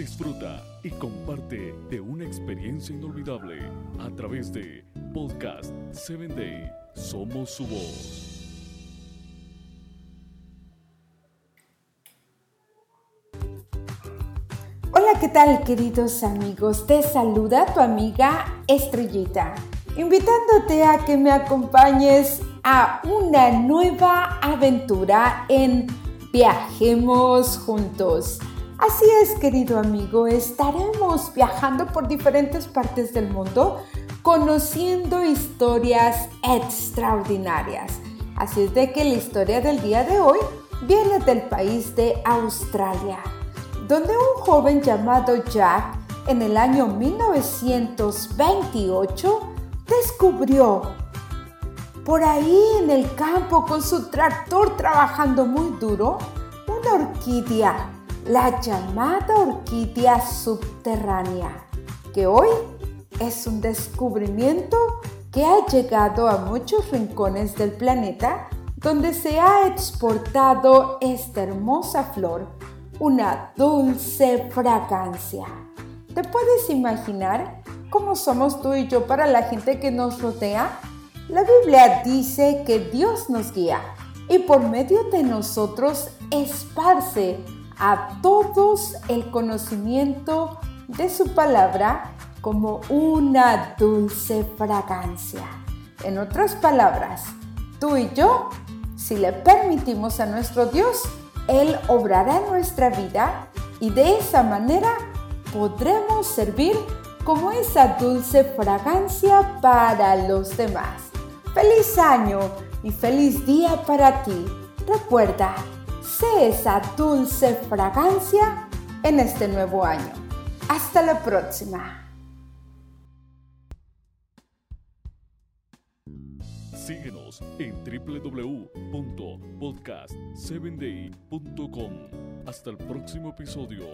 disfruta y comparte de una experiencia inolvidable a través de Podcast 7 Day. Somos su voz. Hola, ¿qué tal queridos amigos? Te saluda tu amiga Estrellita, invitándote a que me acompañes a una nueva aventura en Viajemos juntos. Así es, querido amigo, estaremos viajando por diferentes partes del mundo conociendo historias extraordinarias. Así es de que la historia del día de hoy viene del país de Australia, donde un joven llamado Jack en el año 1928 descubrió por ahí en el campo con su tractor trabajando muy duro una orquídea la llamada orquídea subterránea, que hoy es un descubrimiento que ha llegado a muchos rincones del planeta donde se ha exportado esta hermosa flor, una dulce fragancia. ¿Te puedes imaginar cómo somos tú y yo para la gente que nos rodea? La Biblia dice que Dios nos guía y por medio de nosotros esparce a todos el conocimiento de su palabra como una dulce fragancia. En otras palabras, tú y yo, si le permitimos a nuestro Dios, Él obrará en nuestra vida y de esa manera podremos servir como esa dulce fragancia para los demás. Feliz año y feliz día para ti. Recuerda, sé dulce fragancia en este nuevo año. Hasta la próxima. Síguenos en www.podcast7day.com. Hasta el próximo episodio.